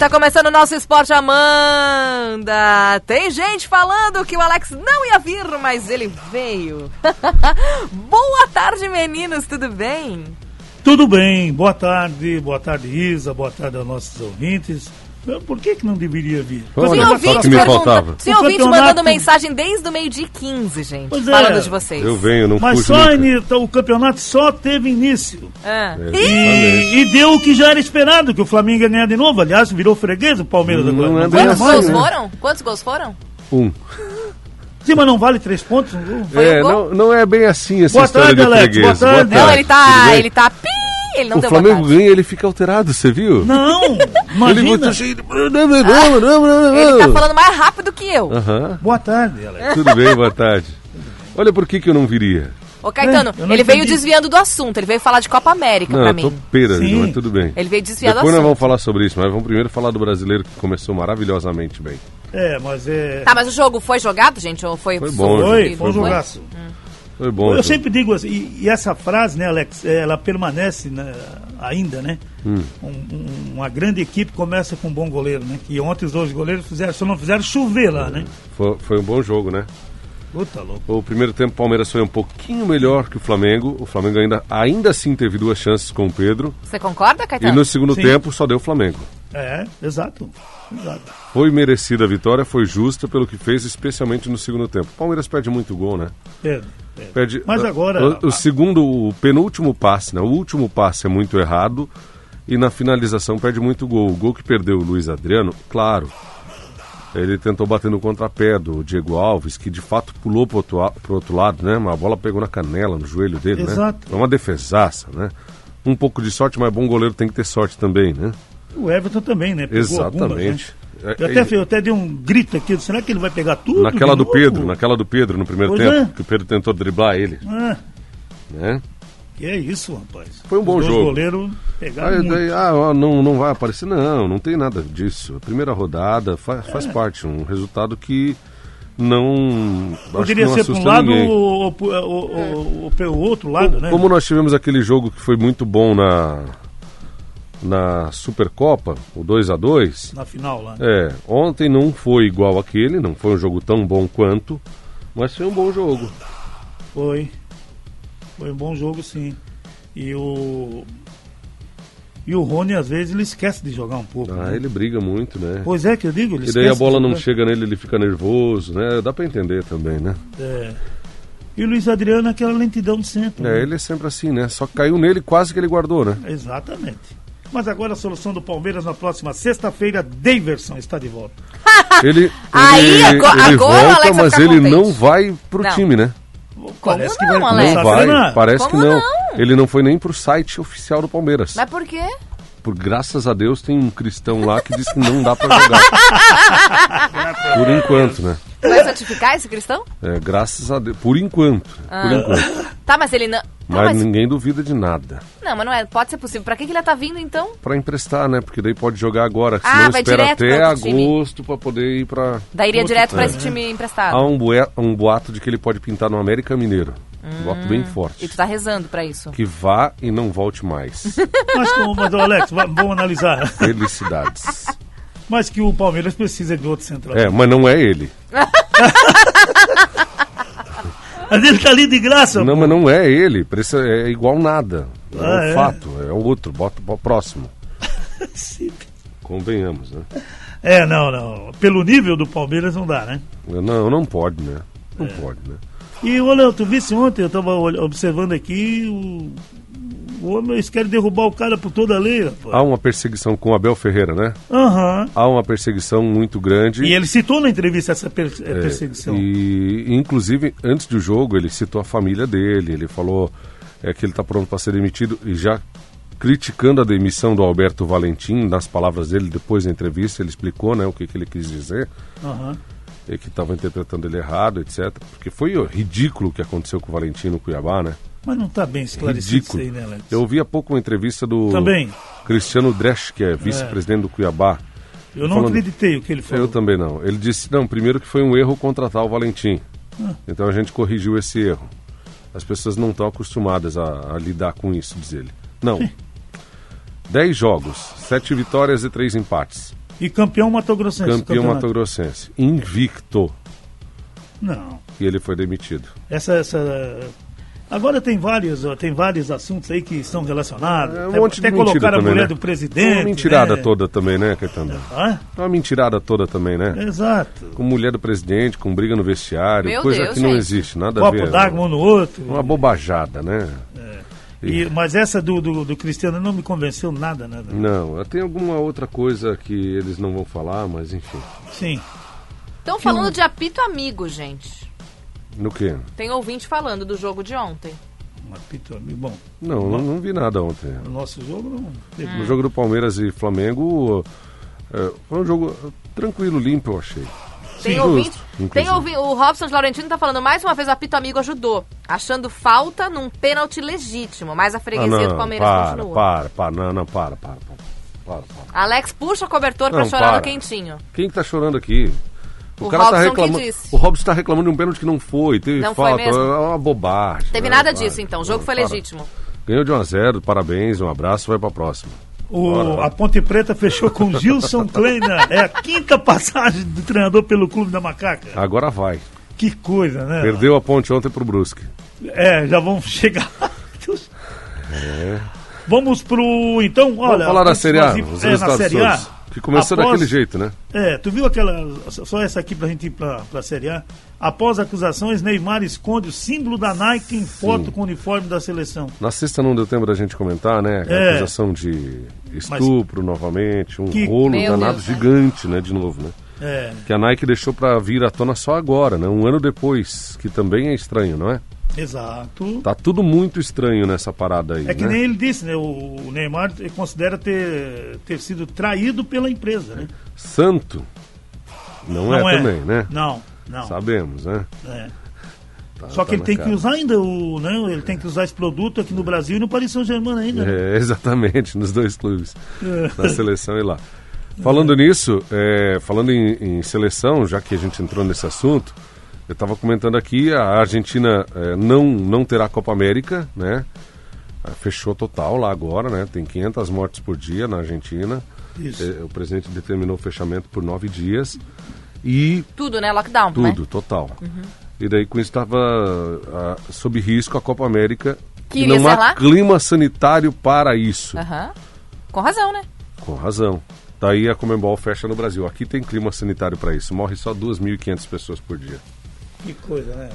tá começando o nosso Esporte Amanda. Tem gente falando que o Alex não ia vir, mas ele veio. Boa tarde, meninos, tudo bem? Tudo bem, boa tarde, boa tarde Isa, boa tarde aos nossos ouvintes. Por que, que não deveria vir? Olha, Tem ouvintes, que me faltava. tem ouvintes campeonato- mandando mensagem desde o meio-dia e 15, gente. Pois é. falando de vocês. Eu venho, não Mas só nunca. Anitta, o campeonato só teve início. Ah. É. E, e deu o que já era esperado, que o Flamengo ia ganhar de novo. Aliás, virou freguês o Palmeiras Não agora. é Não ganha Quantos assim, mais, gols né? foram? Quantos gols foram? Um. Sim, mas não vale três pontos um é, um gol? não, não é bem assim essa Boa história tarde, de Alex, freguês. boa tarde. Não, tarde, ele tudo tá. Ele tá. Ele não O deu Flamengo ganha ele fica alterado, você viu? Não, Ele imagina. muito cheio de... Não, não, não, não, não, Ele tá não. falando mais rápido que eu. Aham. Boa tarde, Alex. Tudo bem, boa tarde. Olha por que, que eu não viria. Ô, Caetano, É, não ele veio entendi. desviando do assunto. Ele veio falar de Copa América Não, pra eu tô mim. pera, Sim. mas tudo bem. Ele veio desviar do Depois nós assunto. vamos falar sobre isso, mas vamos primeiro falar do brasileiro que começou maravilhosamente bem. É, mas é. Tá, mas o jogo foi jogado, gente? Ou foi, Foi bom, Foi, foi um jogaço. Foi bom. Eu sempre digo assim, e, e essa frase, né, Alex, eh, ela permanece né, ainda, né? Hum. Um- um- uma grande equipe começa com um bom goleiro, né? Que ontem os dois goleiros fizeram, só não fizeram chover lá, né? Foi, foi um bom jogo, né? Puta louco. O primeiro tempo o Palmeiras foi um pouquinho melhor que o Flamengo. O Flamengo ainda, ainda assim teve duas chances com o Pedro. Você concorda, E Caetano? no segundo Sim. tempo só deu o Flamengo. É, exato. exato. Foi merecida a vitória, foi justa pelo que fez, especialmente no segundo tempo. O Palmeiras perde muito gol, né? Perde, perde. Perde, Mas o- agora- O, o segundo, o penúltimo passe, né? O último passe é muito errado e na finalização perde muito gol. O gol que perdeu o Luiz Adriano, claro. Ele tentou bater no contrapé do Diego Alves, que de fato pulou pro outro, pro outro lado, né? Mas a bola pegou na canela, no joelho dele, né? Exato. Foi uma defesaça, né? Um pouco de sorte, mas bom goleiro tem que ter sorte também, né? O Everton também, né? Pegou Exatamente. algumas, né? É, Eu, é- até, eu até dei um grito aqui, será que ele vai pegar tudo? Naquela do? Pedro, naquela do Pedro no primeiro Pois tempo, é. que o Pedro tentou driblar ele, Ah, né? que é isso, rapaz. Foi um bom Os jogo. goleiros pegaram Aí, daí, ah, não, não vai aparecer. Não, não tem nada disso. A primeira rodada faz, faz parte, um resultado que não. Poderia não ser para um lado ou, ou, ou, ou, outro lado, né? Como nós tivemos aquele jogo que foi muito bom na, na Supercopa, o 2 a 2 Na final lá. É, ontem não foi igual aquele, não foi um jogo tão bom quanto, mas foi um bom jogo. Foi. Foi um bom jogo, sim. E o. E o Rony, às vezes, ele esquece de jogar um pouco. Ah, né? ele briga muito, né? Pois é, que eu digo. Ele E daí a bola não chega nele, ele fica nervoso, né? Dá pra entender também, né? É. E o Luiz Adriano, é aquela lentidão de centro. É, né? ele é sempre assim, né? Só caiu nele quase que ele guardou, né? Exatamente. Mas agora a solução do Palmeiras na próxima sexta-feira, Daverson está de volta. Ele, Aí, ele, agora- ele agora o volta, Alex mas ele contente. não vai pro Não. time, né? Parece que não, vai Não vai, treinar. parece Como que não. não? Ele não foi nem pro site oficial do Palmeiras. Mas por quê? Por graças a Deus tem um cristão lá que diz que não dá pra jogar. Por enquanto, né? Vai certificar esse cristão? É, graças a Deus. Por enquanto. Por enquanto. Tá, mas ele não. Mas, mas, ninguém duvida de nada. não, mas não é. Pode ser possível. Pra que, que ele tá vindo então? Pra emprestar, né? Porque daí pode jogar agora. Ah, Senão vai espera direto até pra outro time. agosto pra poder ir pra. Daí iria direto pra time, esse né? time emprestado. Há um, bue- um boato de que ele pode pintar no América Mineiro. Um boato bem E forte. tu tá rezando pra isso. Que vá e não volte mais. Mas, como- mas, ô, Alex, va- vamos analisar. Felicidades. Mas que o Palmeiras precisa de outro central. É, mas não é ele. Mas ele tá ali de graça. Não, pô. mas não é ele. É igual nada. É Ah, um é? fato. É o outro. Bota o próximo. Convenhamos, né? É, não, não. Pelo nível do Palmeiras não dá, né? Não, não pode, né? Não É. pode, né? E, Léo, tu visse ontem, eu tava ol- observando aqui, o, o homem, eles querem derrubar o cara por toda a lei, rapaz. Há uma perseguição com o Abel Ferreira, né? Aham. Há uma perseguição muito grande. E ele citou na entrevista essa per- eh, É, perseguição. E, inclusive, antes do jogo, ele citou a família dele, ele falou é, que ele está pronto para ser demitido e já criticando a demissão do Alberto Valentim, nas palavras dele, depois da entrevista, ele explicou né, o que, que ele quis dizer, e que estava interpretando ele errado, etc. Porque foi ridículo o que aconteceu com o Valentim no Cuiabá, né? Mas não tá bem esclarecido Ridículo. isso aí, né, Alex? Eu ouvi há pouco uma entrevista do Também. Cristiano Dresch, que é vice-presidente do Cuiabá. Eu não falando- acreditei o que ele falou. Eu também não. Ele disse, não, primeiro que foi um erro contratar o Valentim. Ah. Então a gente corrigiu esse erro. As pessoas não estão acostumadas a, a lidar com isso, diz ele. Não. Dez jogos, sete vitórias e três empates. E campeão Mato Grossense. campeão campeonato. Mato Grossense. Invicto. Não. E ele foi demitido. Essa, essa. Agora tem vários, tem vários assuntos aí que estão relacionados. É um até monte de até mentira colocar a também, mulher né? do presidente. Uma mentirada né? toda também, né, Caetano? Hã? Uma mentirada toda também, né? Exato. Com mulher do presidente, com briga no vestiário, Meu coisa Deus, que não gente. existe, nada a Copo ver. d'água um no outro. Uma bobajada, né? E- mas essa do, do, do Cristiano não me convenceu nada, nada. Não, tem alguma outra coisa que eles não vão falar, mas enfim. Sim. Estão falando de apito amigo, gente. No quê? Tem ouvinte falando do jogo de ontem. Um apito amigo. Bom, Não, não, não vi nada ontem. no nosso jogo não teve. No jogo do Palmeiras e Flamengo, é, foi um jogo tranquilo, limpo, eu achei. Tem Justo, ouvinte, inclusive. tem ouvi, o Robson de Laurentino tá falando mais uma vez o apito amigo ajudou, achando falta num pênalti legítimo, mas a Ah, freguesia do não, Palmeiras para, continua. para, para, não, não, para, para, para, para, para. Alex puxa cobertor pra Não, chorar para. no quentinho. Quem que tá chorando aqui? O cara tá Robson que reclamando. disse. O Robson tá reclamando de um pênalti que não foi, teve Não foi falta, mesmo? é uma bobagem. Teve né? nada disso então, o jogo não, foi legítimo. Ganhou de 1 a 0 parabéns, um abraço, vai pra próxima. O, a Ponte Preta fechou com Gilson Kleina. É a quinta passagem do treinador pelo Clube da Macaca. Agora vai. Que coisa, né? Perdeu a ponte ontem pro Brusque. É, já vamos chegar. Vamos pro. Então, olha. Vamos falar da Série A, é, na Série A. Que começou após- daquele jeito, né? É, tu viu aquela. Só essa aqui pra gente ir pra, pra Série A. Após acusações, Neymar esconde o símbolo da Nike em foto com o uniforme da seleção. Na sexta não deu tempo da gente comentar, né? A É. acusação de estupro novamente, um Que- rolo Meu danado Deus, gigante, né? De novo, né? É, Que a Nike deixou pra vir à tona só agora, né? Um ano depois, que também é estranho, não é? Exato. Tá tudo muito estranho nessa parada aí, É que né? nem ele disse, né? O Neymar ele considera ter, ter sido traído pela empresa, né? Santo não, é, também, né? Não, não. Sabemos, né? É. Tá- Só tá que ele na tem cara. que usar ainda o. Né? Ele tem que usar esse produto aqui no Brasil e no Paris Saint-Germain ainda. né? É, exatamente, nos dois clubes, É. na seleção e lá. Falando nisso, é, falando em, em seleção, já que a gente entrou nesse assunto, eu estava comentando aqui, a Argentina é, não, não terá Copa América, né? Ah, Fechou total lá agora, né? Tem 500 mortes por dia na Argentina. Isso. É, o presidente determinou o fechamento por nove dias. E Tudo, né? Lockdown, né? tudo, total. E daí com isso estava ah, sob risco a Copa América. Que e não há lá? clima sanitário para isso. Aham. Com razão, né? Com razão. Daí a Comembol fecha no Brasil. Aqui tem clima sanitário para isso. Morre só 2.500 pessoas por dia. Que coisa, né?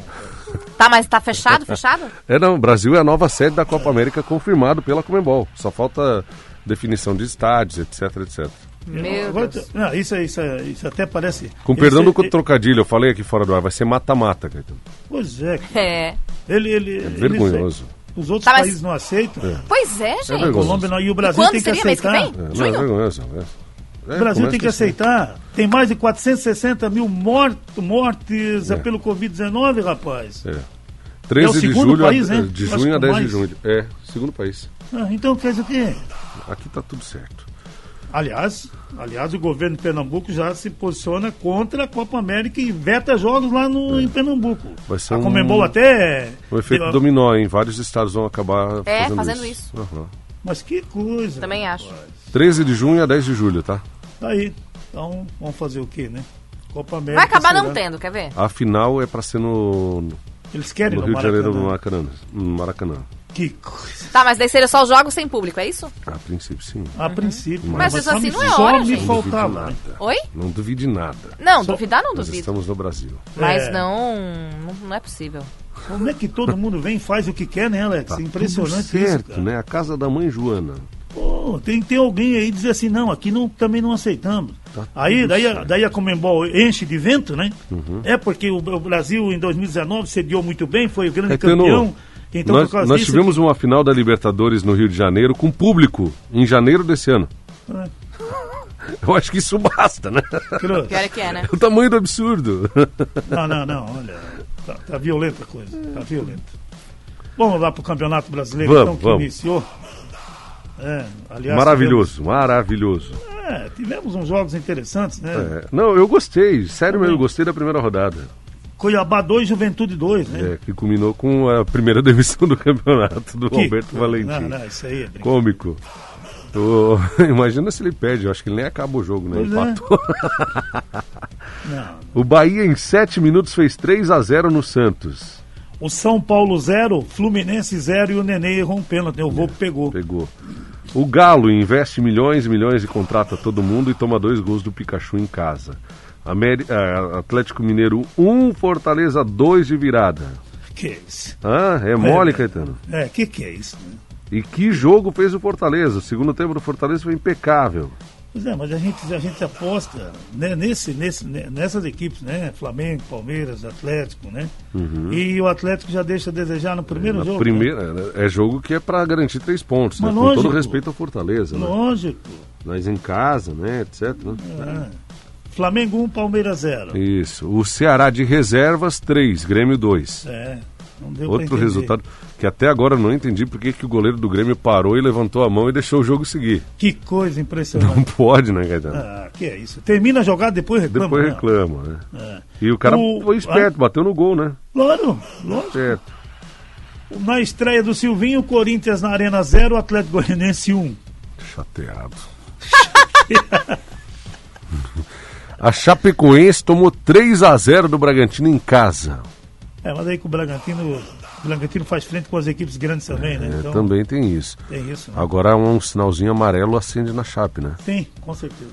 Tá, mas tá fechado, fechado? É, não. O Brasil é a nova sede da Copa América confirmado pela Comembol. Só falta definição de estádios, etc, etc. Meu Agora, Deus. não, isso, isso, isso até parece. Com ele perdão do trocadilho, eu falei aqui fora do ar, vai ser mata-mata, Caetano. Pois é. É. Ele, ele, ele- vergonhoso. os outros Tá, mas- países não aceitam. Pois é, gente. vergonhoso. Colômbia não, e o Brasil quando tem que seria? Mês que aceitar. vem? É, não, é vergonhoso. É. É, O Brasil tem que assim. aceitar. Tem mais de 460 mil morto, mortes É. é. pelo Covid-19, rapaz. É. 13 É o de segundo julho, a- país, né? de Acho junho a que 10 de mais. junho. É, segundo país. Ah, então quer dizer o quê? Aqui tá tudo certo. Aliás, aliás, o governo de Pernambuco já se posiciona contra a Copa América e veta jogos lá no, em Pernambuco. É. Vai ser a um- Comembol até. O efeito dominó, em vários estados vão acabar É, fazendo, fazendo isso. isso. Aham. Mas que coisa. Também acho. 13 de junho a 10 de julho, tá? Tá aí. Então, vamos fazer o quê, né? Copa América. Vai acabar não será? tendo, quer ver? A final é pra ser no, Eles querem no no Rio de Janeiro, no Maracanã. Maracanã. No Maracanã. Que coisa. Tá, mas daí seria só os jogos sem público, é isso? A princípio, sim. A princípio. Mas isso só assim não é só hora, me gente. Não faltava. nada. Oi? Não duvide nada. Não, Só- duvidar não Nós duvido. estamos no Brasil. Mas É. não, não, não é possível. Como é que todo mundo vem e faz o que quer, né, Alex? Tá Impressionante tudo certo, isso, cara. né? A casa da mãe Joana. Pô, tem que ter alguém aí dizer assim, não, aqui não, também não aceitamos. Tá aí, daí, a-. Uhum. daí a Comembol enche de vento, né? É porque o, o Brasil em 2019 sediou muito bem, foi o grande Caetano, campeão. Então, nós, por causa nós disso. tivemos uma final da Libertadores no Rio de Janeiro com público em janeiro desse ano. É, Eu acho que isso basta, né? Pior é que é, né? O tamanho do absurdo. Não, não, não, olha. Tá, tá violenta a coisa, tá violenta. Vamos lá pro Campeonato Brasileiro, Vamos, então, que vamos. iniciou. É, aliás, Maravilhoso, maravilhoso. Tivemos, é, tivemos uns jogos interessantes, né? É, Não, eu gostei, sério mesmo, eu gostei da primeira rodada. Cuiabá 2, Juventude 2, né? É, que culminou com a primeira demissão do campeonato do Que Alberto. Valentim. Não, não, isso aí é. Cômico. O- Imagina se ele perde, eu acho que ele nem acaba o jogo, né? Pois é. Empatou. Não. O Bahia em 7 minutos fez 3 a 0 no Santos. O São Paulo 0, Fluminense 0 e o Nenê errou um pênalti. O Volpe pegou. Pegou. O Galo investe milhões e milhões e contrata todo mundo e toma dois gols do Pikachu em casa. Ameri- ah, Atlético Mineiro 1, Fortaleza 2 de virada. Que é isso? Ah, é mole, É. Caetano. É, que que é isso? Né? E que jogo fez o Fortaleza? O segundo tempo do Fortaleza foi impecável. Pois é, mas a gente, a gente aposta né, nesse, nesse, né, nessas equipes, né? Flamengo, Palmeiras, Atlético, né? E o Atlético já deixa a desejar no primeiro Na jogo. primeira, é jogo que é pra garantir três pontos, né? Mas com todo lógico. respeito ao Fortaleza. né? Né? Lógico. Mas em casa, né, etc. né? É. Flamengo 1, Palmeiras 0. Isso. O Ceará de reservas 3, Grêmio 2. É, Outro resultado que até agora eu não entendi porque que o goleiro do Grêmio parou e levantou a mão e deixou o jogo seguir. Que coisa Não impressionante. pode, né, Caetano? Ah, que é isso. Termina a jogada, depois reclama. Depois não. reclama, né? É. E o cara O- foi esperto, bateu no gol, né? Claro, lógico. Certo. Na estreia do Silvinho, Corinthians na Arena 0, Atlético Goianense 1. Chateado. a Chapecoense tomou 3 a 0 do Bragantino em casa. É, mas aí que o Bragantino, o Bragantino faz frente com as equipes grandes também, né? É, Então, também tem isso. tem isso. Né? Agora um sinalzinho amarelo acende na Chape, né? Tem, com certeza.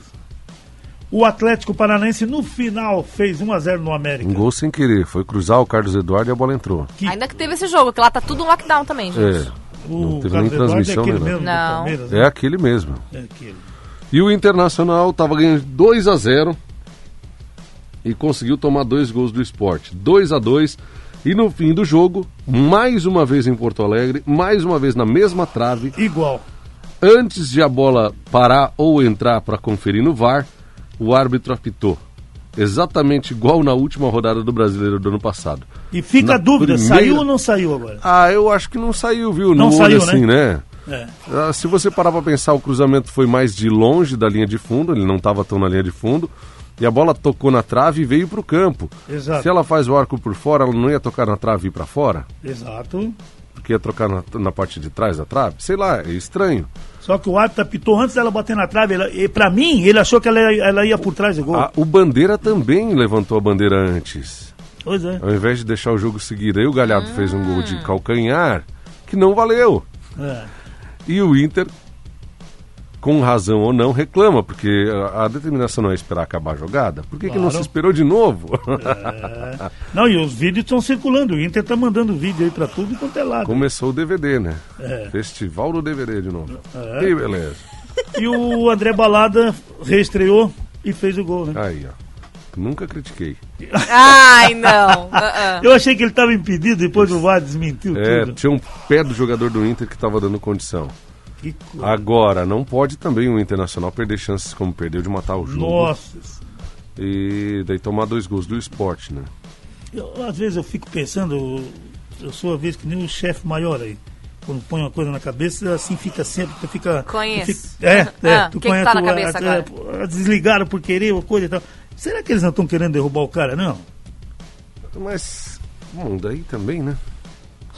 O Atlético Paranaense no final fez 1 a 0 no América. Um gol sem querer. Foi cruzar o Carlos Eduardo e a bola entrou. Que- Ainda que teve esse jogo, que lá tá tudo lockdown também, gente. É. O Não teve Carlos nem Eduardo transmissão, é aquele né, mesmo do Não. Palmeiras, É né? aquele mesmo. É aquele. E o Internacional estava ganhando 2 a 0 e conseguiu tomar dois gols do esporte. 2 a 2 e no fim do jogo, mais uma vez em Porto Alegre, mais uma vez na mesma trave, Igual. antes de a bola parar ou entrar para conferir no VAR, o árbitro apitou. Exatamente igual na última rodada do Brasileiro do ano passado. E fica Na a dúvida, primeira- saiu ou não saiu agora? Ah, eu acho que não saiu, viu? Não no saiu, olho assim, né? É. Ah, Se você parar para pensar, o cruzamento foi mais de longe da linha de fundo, ele não estava tão na linha de fundo, e a bola tocou na trave e veio para o campo. Exato. Se ela faz o arco por fora, ela não ia tocar na trave e ir para fora? Exato. Porque ia trocar na, na parte de trás da trave? Sei lá, é estranho. Só que o árbitro apitou antes dela bater na trave. Ela, e pra mim, ele achou que ela, ia- ela ia por trás do gol. Ah, o Bandeira também levantou a bandeira antes, Pois é. ao invés de deixar o jogo seguir. Aí o Galhardo fez um gol de calcanhar, que não valeu. é. E o Inter, com razão ou não, reclama, porque a, a determinação não é esperar acabar a jogada. Por que, que não Claro. se esperou de novo? É. Não, e os vídeos estão circulando. O Inter tá mandando vídeo aí pra tudo quanto é lado. Começou o DVD, né? É. Festival do DVD de novo. É. Que beleza. E o André Balada reestreou e fez o gol, né? Aí, ó. Nunca critiquei. Ai, não. Ah, ah. Eu achei que ele estava impedido, depois o VAR desmentiu É, tudo. tinha um pé do jogador do Inter que estava dando condição. Que coisa. Agora, não pode também o Internacional perder chances como perdeu de matar o jogo. Nossa. E daí tomar dois gols do esporte, né? Eu, às vezes eu fico pensando, eu, sou a vez que nem o chefe maior aí. Quando põe uma coisa na cabeça, assim fica sempre. Tu fica, fica- é, é. Ah, tu que que conhece tá na o- cabeça agora? é, desligaram por querer ou coisa e tal. Será que eles não estão querendo derrubar o cara, não? Mas, bom, daí também, né?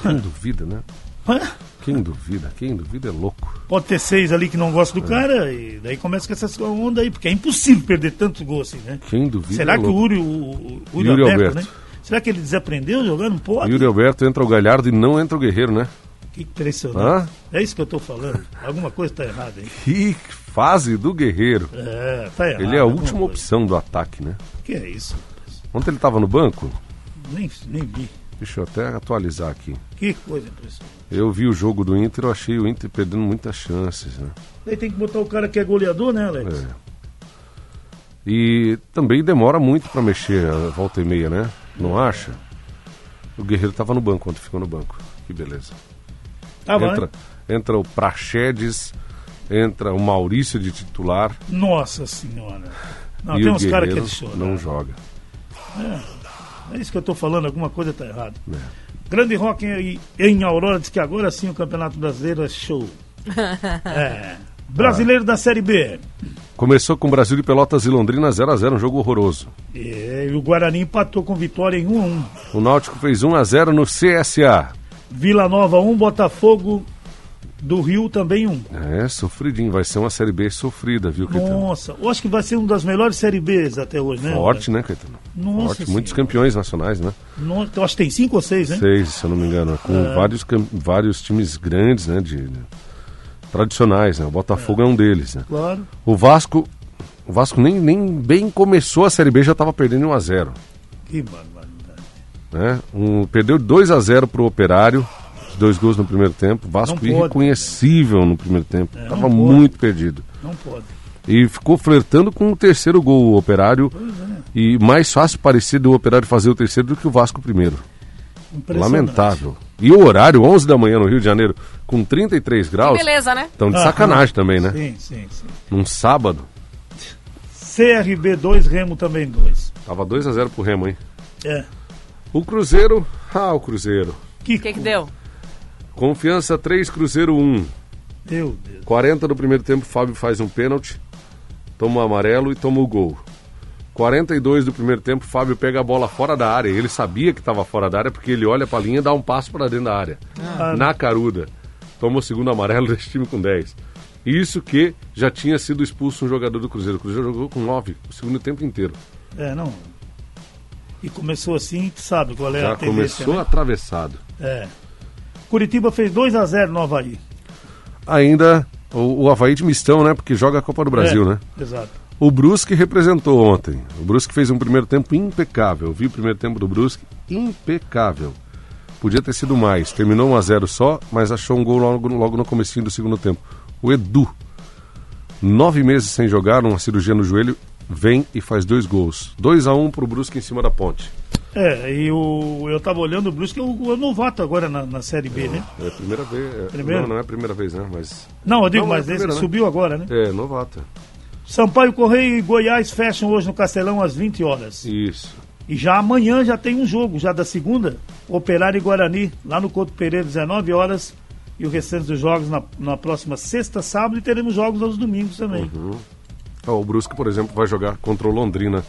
Quem duvida, né? Hã? Quem duvida? Quem duvida é louco. Pode ter seis ali que não gostam É. do cara, e daí começa com essas ondas aí, porque é impossível perder tantos gols assim, né? Quem duvida Será é que o louco. Uri, o, o Uri Yuri Alberto, Alberto. né? Será que ele desaprendeu jogando? Pode? Yuri Alberto entra o Galhardo e não entra o Guerreiro, né? Que impressionante. Hã? É isso que eu tô falando. Alguma coisa tá errada aí. Que fase do Guerreiro. É, tá errado. Ele é a última opção do ataque, né? Que é isso? Ontem ele estava no banco. Nem, nem vi. Deixa eu até atualizar aqui. Que coisa impressionante. Eu vi o jogo do Inter, eu achei o Inter perdendo muitas chances, né? Daí tem que botar o cara que é goleador, né, Alex? É. E também demora muito para mexer a volta e meia, né? Não acha? O Guerreiro estava no banco ontem, ficou no banco. Que beleza. Tá, vai. entra, entra o Praxedes, entra o Maurício de titular. Nossa senhora. Não, e tem uns caras que eles choram. não joga. É isso que eu tô falando, alguma coisa tá errada. É. Grande Rock em, em Aurora diz que agora sim o Campeonato Brasileiro é show. é. Brasileiro da Série B. Começou com Brasil de Pelotas e Londrina 0 a 0 um jogo horroroso. É, e o Guarani empatou com vitória em 1 a 1 O Náutico fez 1 a 0 no CSA. Vila Nova 1, Botafogo Do Rio também um. É, sofridinho. Vai ser uma Série B sofrida, viu, Caetano? Nossa, eu acho que vai ser uma das melhores Série Bs até hoje, né? Forte, né, Caetano? Nossa Forte. Muitos Senhora. campeões nacionais, né? Nossa, eu acho que tem cinco ou seis, né? Seis, se eu não me engano. Com É. vários, cam- vários times grandes, né? De, tradicionais, né? O Botafogo é. um deles, né? Claro. O Vasco. O Vasco nem, nem bem começou a Série B, já estava perdendo 1x0. Que barbaridade. Né? Um, perdeu 2 a 0 pro Operário, dois gols no primeiro tempo. Vasco pode. irreconhecível no primeiro tempo. É, Tava muito perdido. Não pode. E ficou flertando com o terceiro gol, o Operário. é. E mais fácil parecer do Operário fazer o terceiro do que o Vasco primeiro. Impressionante. Lamentável. E o horário, 11 da manhã no Rio de Janeiro, com 33 graus. Beleza, né? Então de Aham. sacanagem também, né? Sim, sim, sim. Num sábado, CRB 2, Remo também 2. tava 2 a 0 pro Remo, hein? É. O Cruzeiro, ah, o Cruzeiro. Que, O que, que deu? Confiança 3, Cruzeiro 1. Meu Deus. 40 do primeiro tempo, Fábio faz um pênalti, toma um amarelo e toma o gol. 42 do primeiro tempo, Fábio pega a bola fora da área. Ele sabia que estava fora da área porque ele olha para a linha e dá um passo para dentro da área. Ah. Na caruda. Toma o segundo amarelo desse time com 10. Isso que já tinha sido expulso um jogador do Cruzeiro. O Cruzeiro jogou com 9 o segundo tempo inteiro. É, não. E começou assim, tu sabe qual é já a tendência, começou né? atravessado. É. Curitiba fez 2 a 0 no Havaí. Ainda o, o Havaí de mistão, né? Porque joga a Copa do Brasil, É, né? Exato. O Brusque representou ontem. O Brusque fez um primeiro tempo impecável. Vi o primeiro tempo do Brusque impecável. Podia ter sido mais. Terminou 1 a 0 só, mas achou um gol logo, logo no comecinho do segundo tempo. O Edu, nove meses sem jogar, numa cirurgia no joelho, vem e faz dois gols. 2 a 1 pro Brusque em cima da ponte. É, e o, eu tava olhando o Brusque, é o, novato agora na, na Série B, né? É a primeira vez. é-? Não, não é a primeira vez, né? Mas. Não, eu digo, Não, é mas esse primeira, né? subiu agora, né? É, novato. Sampaio Correia e Goiás fecham hoje no Castelão às 20 horas. Isso. E já amanhã já tem um jogo, já da segunda, Operário e Guarani, lá no Couto Pereira, 19 horas. E o restante dos jogos na, na próxima sexta, sábado, e teremos jogos aos domingos também. Ó, o Brusque, por exemplo, vai jogar contra o Londrina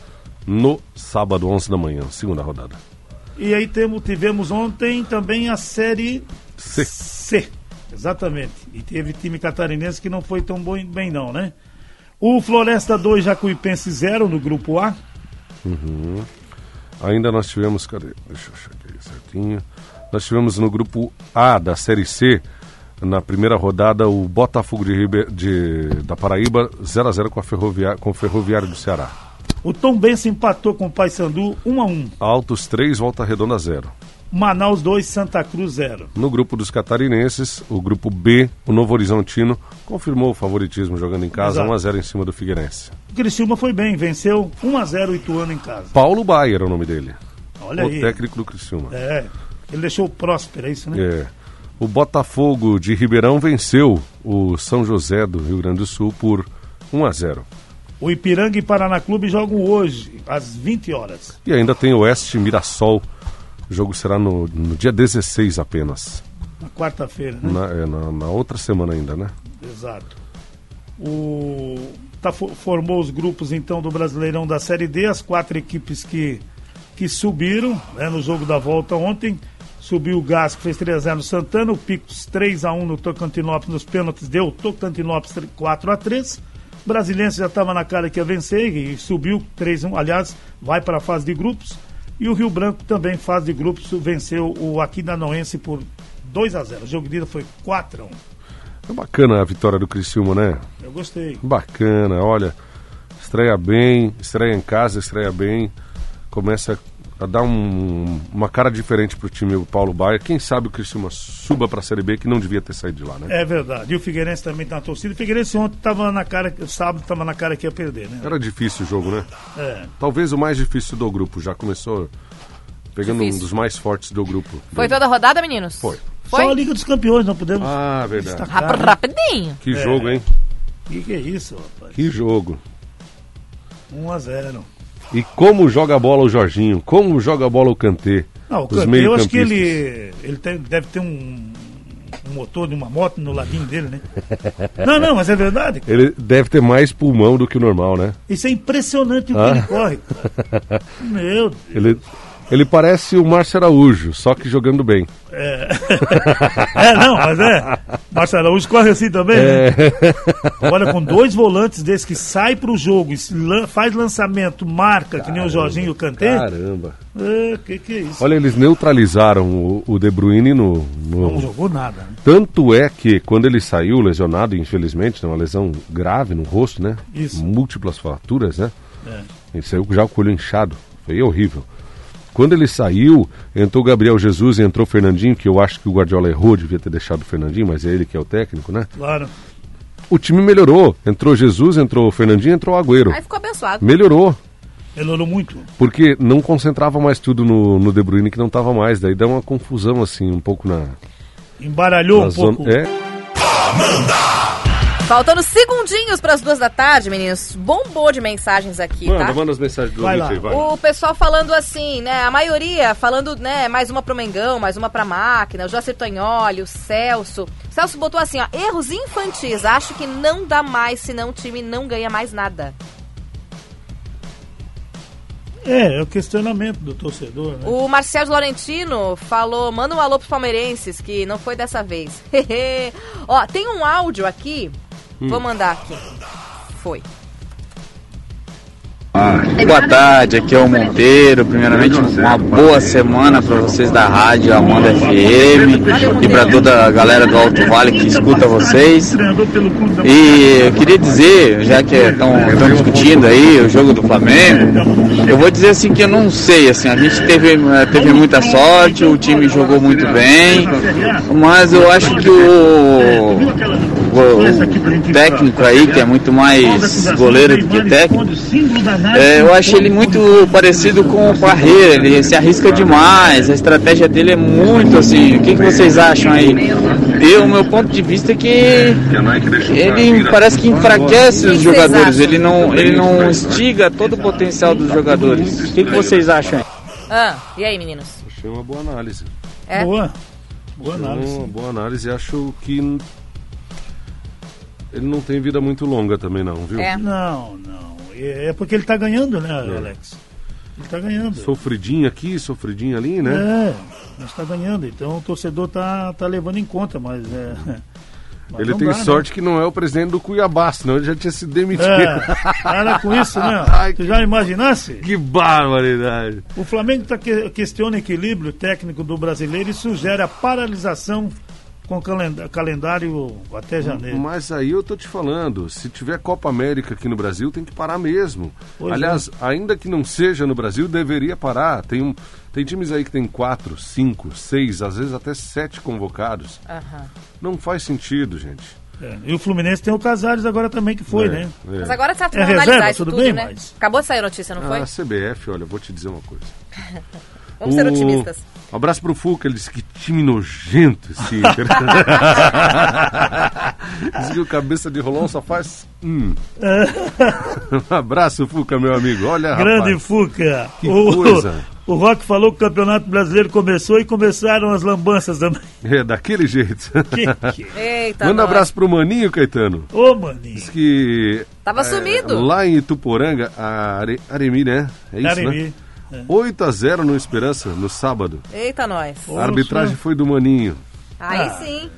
no sábado, 11 da manhã, segunda rodada. E aí temos, tivemos ontem também a Série C. C. Exatamente. E teve time catarinense que não foi tão bom, bem não, né? O Floresta 2, Jacuipense 0 no grupo A. Ainda nós tivemos, cadê? Deixa eu achar aqui certinho. Nós tivemos no grupo A da Série C, na primeira rodada, o Botafogo de, Ribe- de- da Paraíba 0 a 0 com, a Ferrovia- com o Ferroviário do Ceará. O Tom Benção empatou com o Paysandu 1 a 1. Altos 3, Volta Redonda 0. Manaus 2, Santa Cruz 0. No grupo dos catarinenses, o grupo B, o Novo Horizontino, confirmou o favoritismo jogando em casa, Exato. 1 a 0 em cima do Figueirense. O Criciúma foi bem, venceu 1 a 0 o Ituano em casa. Paulo Baier é o nome dele. Olha o aí. técnico do Criciúma. É, ele deixou o próspero, é isso, né? É. O Botafogo de Ribeirão venceu o São José do Rio Grande do Sul por 1 a 0. O Ipiranga e Paraná Clube jogam hoje, às 20 horas. E ainda tem Oeste Mirassol. O jogo será no, no dia 16 apenas. Na quarta-feira, né? Na, é, na- na outra semana ainda, né? Exato. O tá, fo- formou os grupos então do Brasileirão da Série D, as quatro equipes que, que subiram né, no jogo da volta ontem. Subiu o Gás, que fez 3x0 no Santana, o Picos 3x1 no Tocantinópolis nos pênaltis, deu Tocantinópolis 4x3. Brasilense já estava na cara que ia vencer e subiu 3x1. Aliás, vai para a fase de grupos. E o Rio Branco também, fase de grupos, venceu o Aquidanoense por 2x0. O jogo de ida foi 4x1. É bacana a vitória do Criciúma, né? Eu gostei. Bacana, olha. Estreia bem, estreia em casa, estreia bem. Começa a dar um- uma cara diferente pro time o Paulo Baia. Quem sabe o Criciúma suba pra Série B, que não devia ter saído de lá, né? É verdade. E o Figueirense também tá na torcida. O Figueirense ontem estava na cara, sábado estava na cara que ia perder, né? Era difícil o jogo, né? É. Talvez o mais difícil do grupo. Já começou pegando Difícil. um dos mais fortes do grupo. Foi toda a rodada, meninos? Foi. Só a Foi? Liga dos Campeões, não podemos. Ah, verdade. destacar, né? Rapidinho. Que jogo, hein? Que que é isso, rapaz? Que jogo. 1 a 0 E como joga a bola o Jorginho? Como joga a bola o Kantê? Não, o Os Kanté, eu acho que ele, ele deve ter um, um motor de uma moto no ladinho dele, né? não, não, mas é verdade. Ele deve ter mais pulmão do que o normal, né? Isso é impressionante o que Ah. ele corre. cara. Meu Deus. Ele Ele parece o Márcio Araújo, só que jogando bem. É, é não, mas é. Márcio Araújo corre assim também, É. né? Olha, com dois volantes desses que sai pro jogo, faz lançamento, marca, que nem o Jorginho e o Kanté. Caramba. É, que que é isso? Olha, eles neutralizaram o, o De Bruyne no, no- Não jogou nada, né? Tanto é que quando ele saiu lesionado, infelizmente, né, uma lesão grave no rosto, né? Isso. Múltiplas fraturas, né? É. Ele saiu já com o olho inchado. Foi horrível. Quando ele saiu, entrou o Gabriel Jesus e entrou o Fernandinho, que eu acho que o Guardiola errou, devia ter deixado o Fernandinho, mas é ele que é o técnico, né? Claro. O time melhorou. Entrou Jesus, entrou o Fernandinho, entrou o Agüero. Aí ficou abençoado. Melhorou. Melhorou muito. Porque não concentrava mais tudo no, no De Bruyne, que não estava mais. Daí dá uma confusão, assim, um pouco na, Embaralhou na um zona. pouco. É, Faltando segundinhos para as duas da tarde, meninos. Bombou de mensagens aqui, manda, tá? manda as mensagens do Vai aí, vai. O pessoal falando assim, né? A maioria falando, né? Mais uma pro Mengão, mais uma pra máquina. O Jacir Tonholi, o Celso. O Celso botou assim, ó. Erros infantis. Acho que não dá mais, senão o time não ganha mais nada. É, é o questionamento do torcedor, né? O Marcelo Laurentino falou, manda um alô pros palmeirenses, que não foi dessa vez. Ó, tem um áudio aqui. Vou mandar aqui. Foi. Boa tarde, aqui é o Monteiro. Primeiramente, uma boa semana para vocês da rádio Amanda FM e para toda a galera do Alto Vale que escuta vocês. E eu queria dizer, já que estão discutindo aí o jogo do Flamengo, eu vou dizer assim que eu não sei, assim, a gente teve, eh, teve muita sorte, o time jogou muito bem, mas eu acho que o, o, o técnico aí, que é muito mais goleiro do que técnico, é, eu acho ele muito parecido com o Parreira, ele se arrisca demais, a estratégia dele é muito assim. O que, que vocês acham aí? Eu, o meu ponto de vista é que ele parece que enfraquece os jogadores, ele não, ele não instiga todo o potencial dos jogadores. O que, que vocês acham aí? Ah, e aí, meninos? Achei uma boa análise. É? Boa. Boa análise. Uma boa análise. Acho que ele não tem vida muito longa também, não, viu? É. Não, não. É é porque ele tá ganhando, né, Alex? Ele tá ganhando. Sofridinho aqui, sofridinho ali, né? É, mas tá ganhando. Então o torcedor tá, tá levando em conta, mas é. mas ele tem dá, né? sorte que não é o presidente do Cuiabá, senão ele já tinha se demitido. É, para com isso, né? Ai, Tu já imaginasse? Que barbaridade. O Flamengo tá que, questiona o equilíbrio técnico do brasileiro e sugere a paralisação com calendário até janeiro. Mas aí eu tô te falando, se tiver Copa América aqui no Brasil, tem que parar mesmo. Pois Aliás, ainda que não seja no Brasil, deveria parar. Tem, um, tem times aí que tem quatro, cinco, seis, às vezes até sete convocados. Aham. Não faz sentido, gente. É, E o Fluminense tem o Casares agora também que foi, É, né? é. Mas agora tá É vamos reserva, tudo tudo, bem, né? mas- Acabou de sair a notícia, não foi? A CBF, olha, eu vou te dizer uma coisa. Vamos ser O- otimistas. Um abraço pro Fuca, ele disse que time nojento esse Inter. Diz que o cabeça de rolão só faz. Hum. um abraço, Fuca, meu amigo. Olha, Grande rapaz. Fuca. Que o, coisa. O Rock falou que o Campeonato Brasileiro começou e começaram as lambanças também. É, daquele jeito. Que, que... Eita, Manda um abraço pro Maninho, Caetano. Ô, maninho. Diz que. Tava é, sumido. Lá em Ituporanga, a Are... Aremi, né? É isso, Aremi. né? 8 a 0 no Esperança, no sábado. Eita, nós. A arbitragem foi do Maninho. Aí Ah. sim.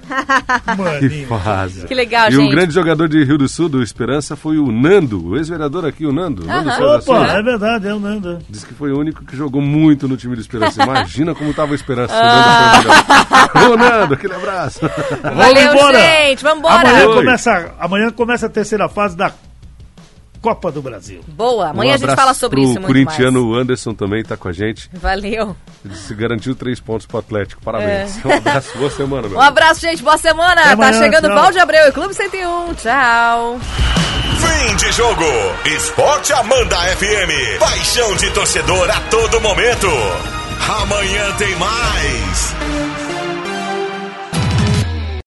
Que Maninho. fase. Que legal, e gente. um grande jogador de Rio do Sul, do Esperança, foi o Nando, o ex-vereador aqui, o Nando. Nando Aham. César Opa, é verdade, é o Nando. Diz que foi o único que jogou muito no time do Esperança. Imagina como tava o Esperança. Ah. O Nando. Ô, Nando, aquele abraço. Valeu, embora. gente. Vambora. Amanhã Oi. começa, amanhã começa a terceira fase da Copa do Brasil. Boa. Amanhã um a gente fala sobre isso muito corintiano mais. o Anderson também tá com a gente. Valeu. Ele se garantiu três pontos pro Atlético. Parabéns. Um abraço, boa semana, meu. Um abraço, gente. Boa semana. Até tá amanhã, chegando o. Valde Abreu e Clube 101. Tchau. Fim de jogo. Esporte Amanda FM. Paixão de torcedor a todo momento. Amanhã tem mais.